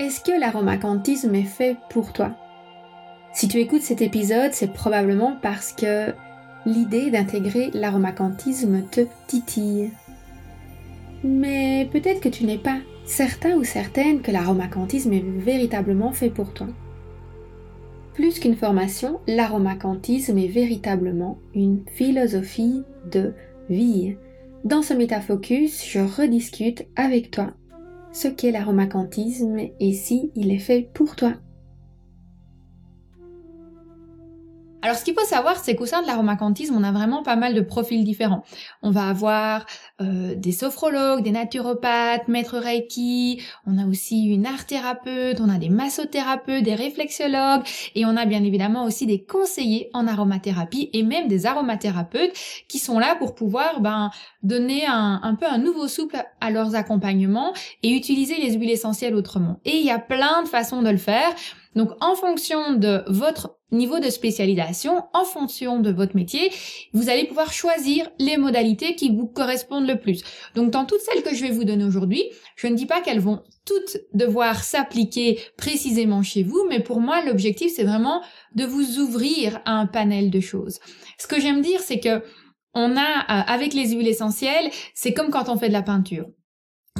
Est-ce que l'aromacantisme est fait pour toi? Si tu écoutes cet épisode, c'est probablement parce que l'idée d'intégrer l'aromacantisme te titille. Mais peut-être que tu n'es pas certain ou certaine que l'aromacantisme est véritablement fait pour toi. Plus qu'une formation, l'aromacantisme est véritablement une philosophie de vie. Dans ce métafocus, je rediscute avec toi ce qu'est l'aromacantisme et si il est fait pour toi. Alors, ce qu'il faut savoir, c'est qu'au sein de l'aromacantisme, on a vraiment pas mal de profils différents. On va avoir euh, des sophrologues, des naturopathes, maîtres Reiki, on a aussi une art thérapeute, on a des massothérapeutes, des réflexologues, et on a bien évidemment aussi des conseillers en aromathérapie et même des aromathérapeutes qui sont là pour pouvoir ben, donner un, un peu un nouveau souple à leurs accompagnements et utiliser les huiles essentielles autrement. Et il y a plein de façons de le faire. Donc en fonction de votre niveau de spécialisation, en fonction de votre métier, vous allez pouvoir choisir les modalités qui vous correspondent le plus. Donc dans toutes celles que je vais vous donner aujourd'hui, je ne dis pas qu'elles vont toutes devoir s'appliquer précisément chez vous, mais pour moi l'objectif c'est vraiment de vous ouvrir à un panel de choses. Ce que j'aime dire c'est que on a euh, avec les huiles essentielles, c'est comme quand on fait de la peinture.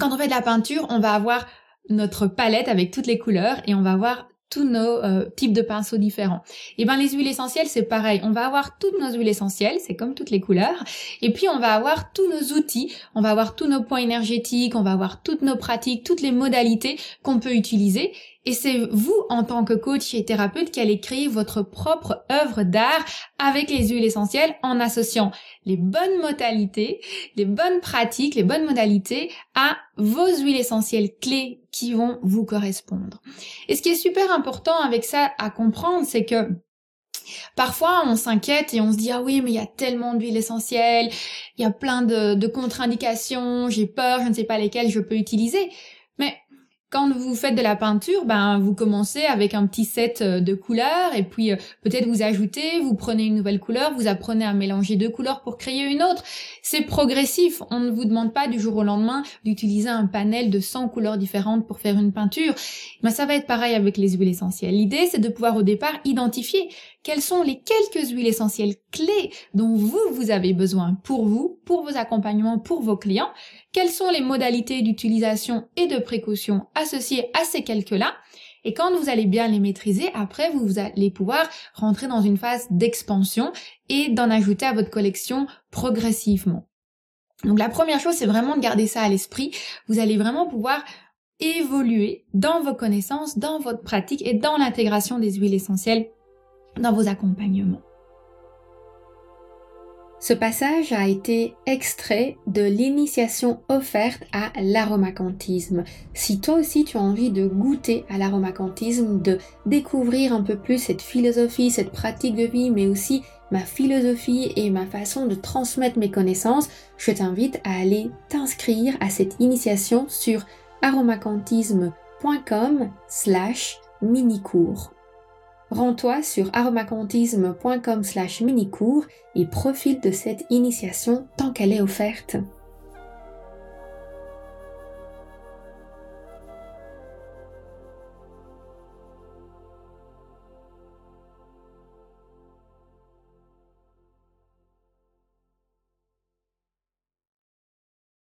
Quand on fait de la peinture, on va avoir notre palette avec toutes les couleurs et on va avoir tous nos euh, types de pinceaux différents. Et eh ben les huiles essentielles c'est pareil, on va avoir toutes nos huiles essentielles, c'est comme toutes les couleurs, et puis on va avoir tous nos outils, on va avoir tous nos points énergétiques, on va avoir toutes nos pratiques, toutes les modalités qu'on peut utiliser et c'est vous, en tant que coach et thérapeute, qui allez créer votre propre œuvre d'art avec les huiles essentielles en associant les bonnes modalités, les bonnes pratiques, les bonnes modalités à vos huiles essentielles clés qui vont vous correspondre. Et ce qui est super important avec ça à comprendre, c'est que Parfois, on s'inquiète et on se dit ah oui, mais il y a tellement d'huiles essentielles, il y a plein de, de contre-indications, j'ai peur, je ne sais pas lesquelles je peux utiliser. Quand vous faites de la peinture, ben vous commencez avec un petit set euh, de couleurs et puis euh, peut-être vous ajoutez, vous prenez une nouvelle couleur, vous apprenez à mélanger deux couleurs pour créer une autre. C'est progressif. On ne vous demande pas du jour au lendemain d'utiliser un panel de 100 couleurs différentes pour faire une peinture. Mais ça va être pareil avec les huiles essentielles. L'idée, c'est de pouvoir au départ identifier quelles sont les quelques huiles essentielles clés dont vous, vous avez besoin pour vous, pour vos accompagnements, pour vos clients? Quelles sont les modalités d'utilisation et de précaution associées à ces quelques-là? Et quand vous allez bien les maîtriser, après, vous allez pouvoir rentrer dans une phase d'expansion et d'en ajouter à votre collection progressivement. Donc la première chose, c'est vraiment de garder ça à l'esprit. Vous allez vraiment pouvoir évoluer dans vos connaissances, dans votre pratique et dans l'intégration des huiles essentielles dans vos accompagnements. Ce passage a été extrait de l'initiation offerte à l'aromacantisme. Si toi aussi tu as envie de goûter à l'aromacantisme, de découvrir un peu plus cette philosophie, cette pratique de vie, mais aussi ma philosophie et ma façon de transmettre mes connaissances, je t'invite à aller t'inscrire à cette initiation sur aromacantisme.com slash mini-cours. Rends-toi sur aromacantisme.com slash mini-cours et profite de cette initiation tant qu'elle est offerte.